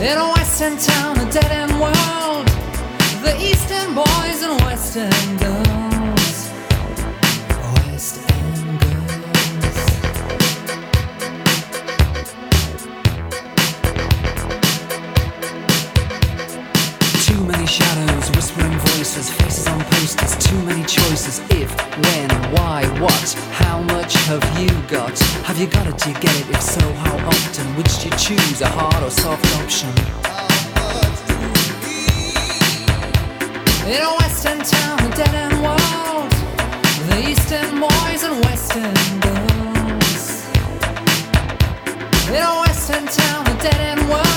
In a Western town, a dead end world. The Eastern boys and Western girls. West End girls. Too many shadows, whispering voices, faces on posters, too many choices. If, when, why, what, how much have you got? Have you got it? Do you get it? If so, how often? Which do you choose, a hard or soft option? In a western town, a dead end world, the eastern boys and western girls. In a western town, a dead end world,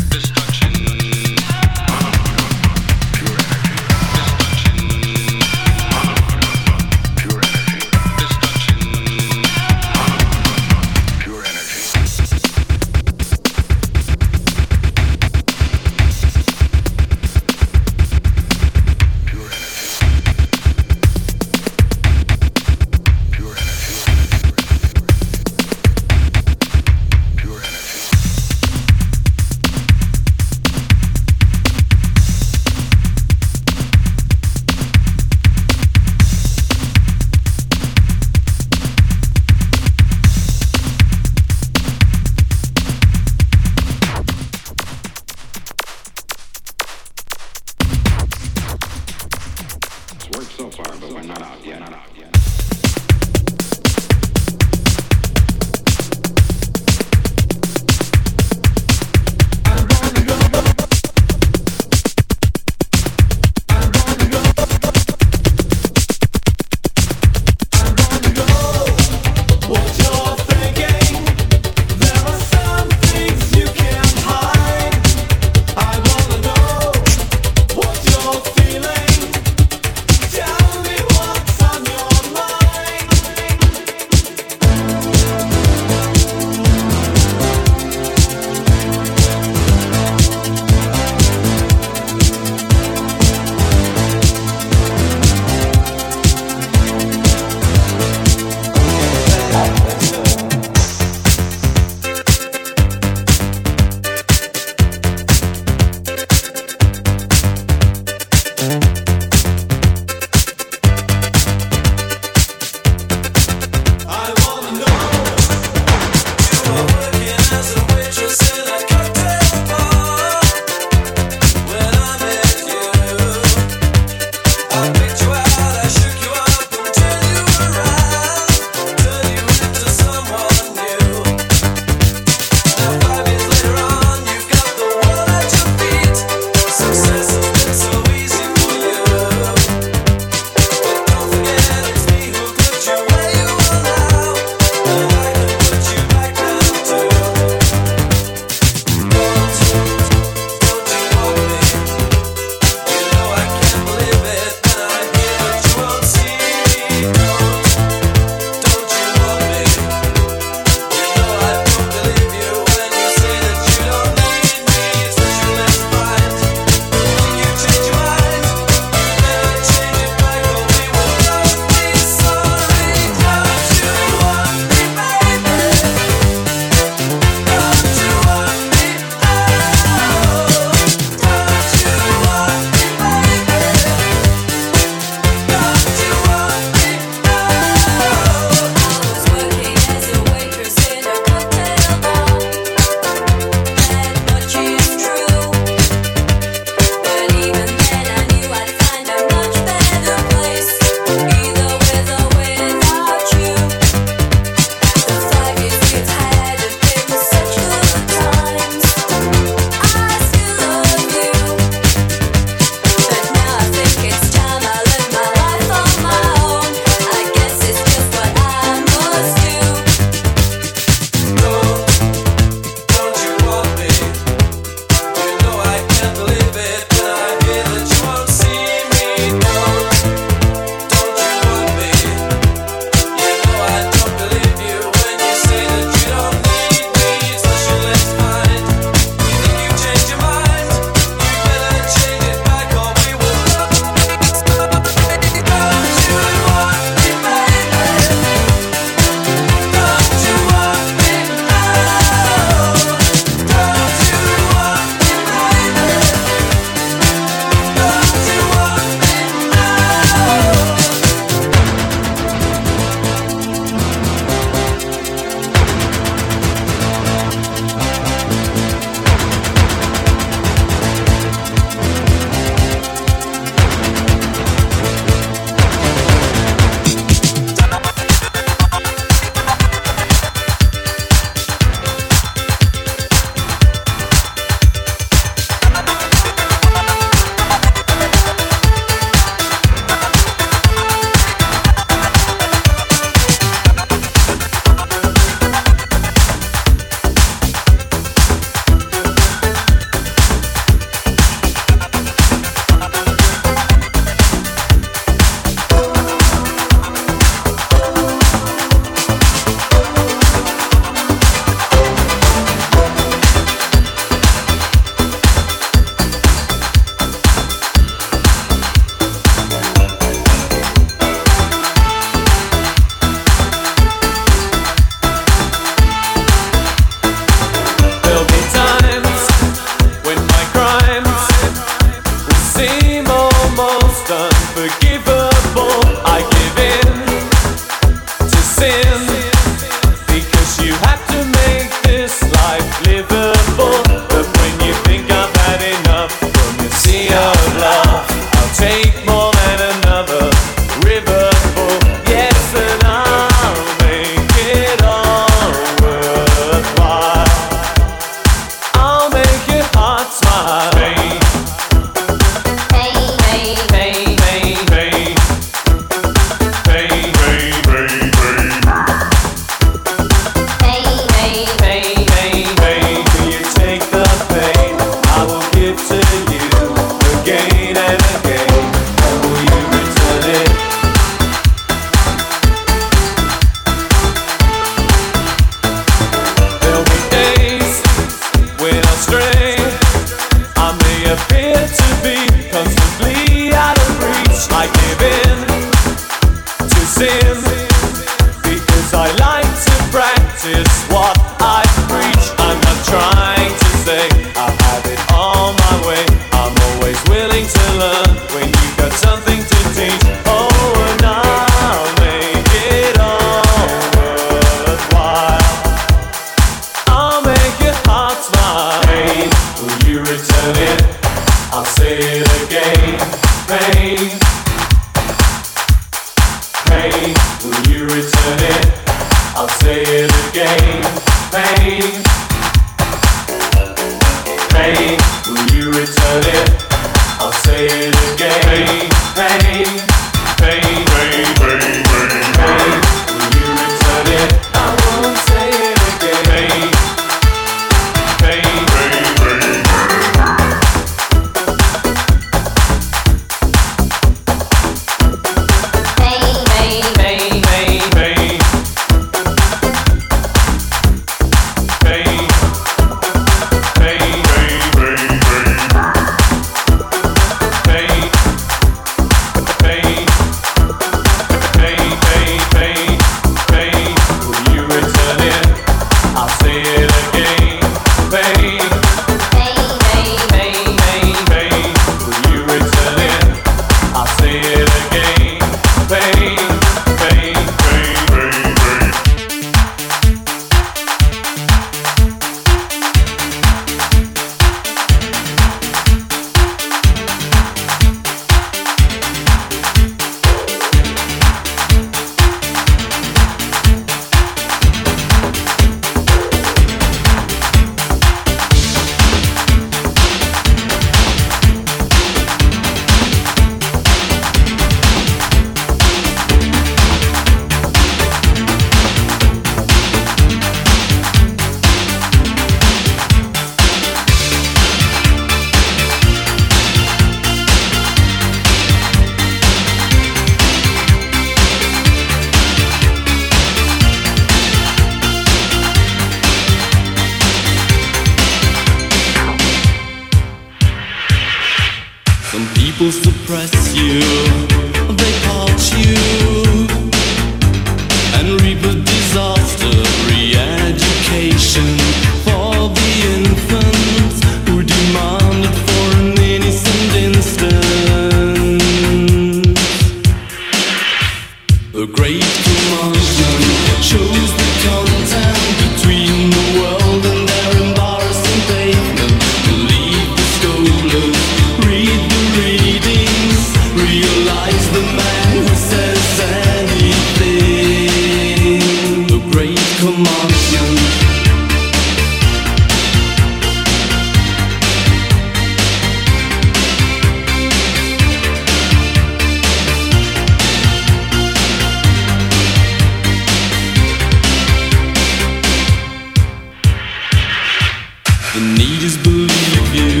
The needers believe you,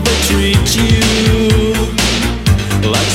they treat you like.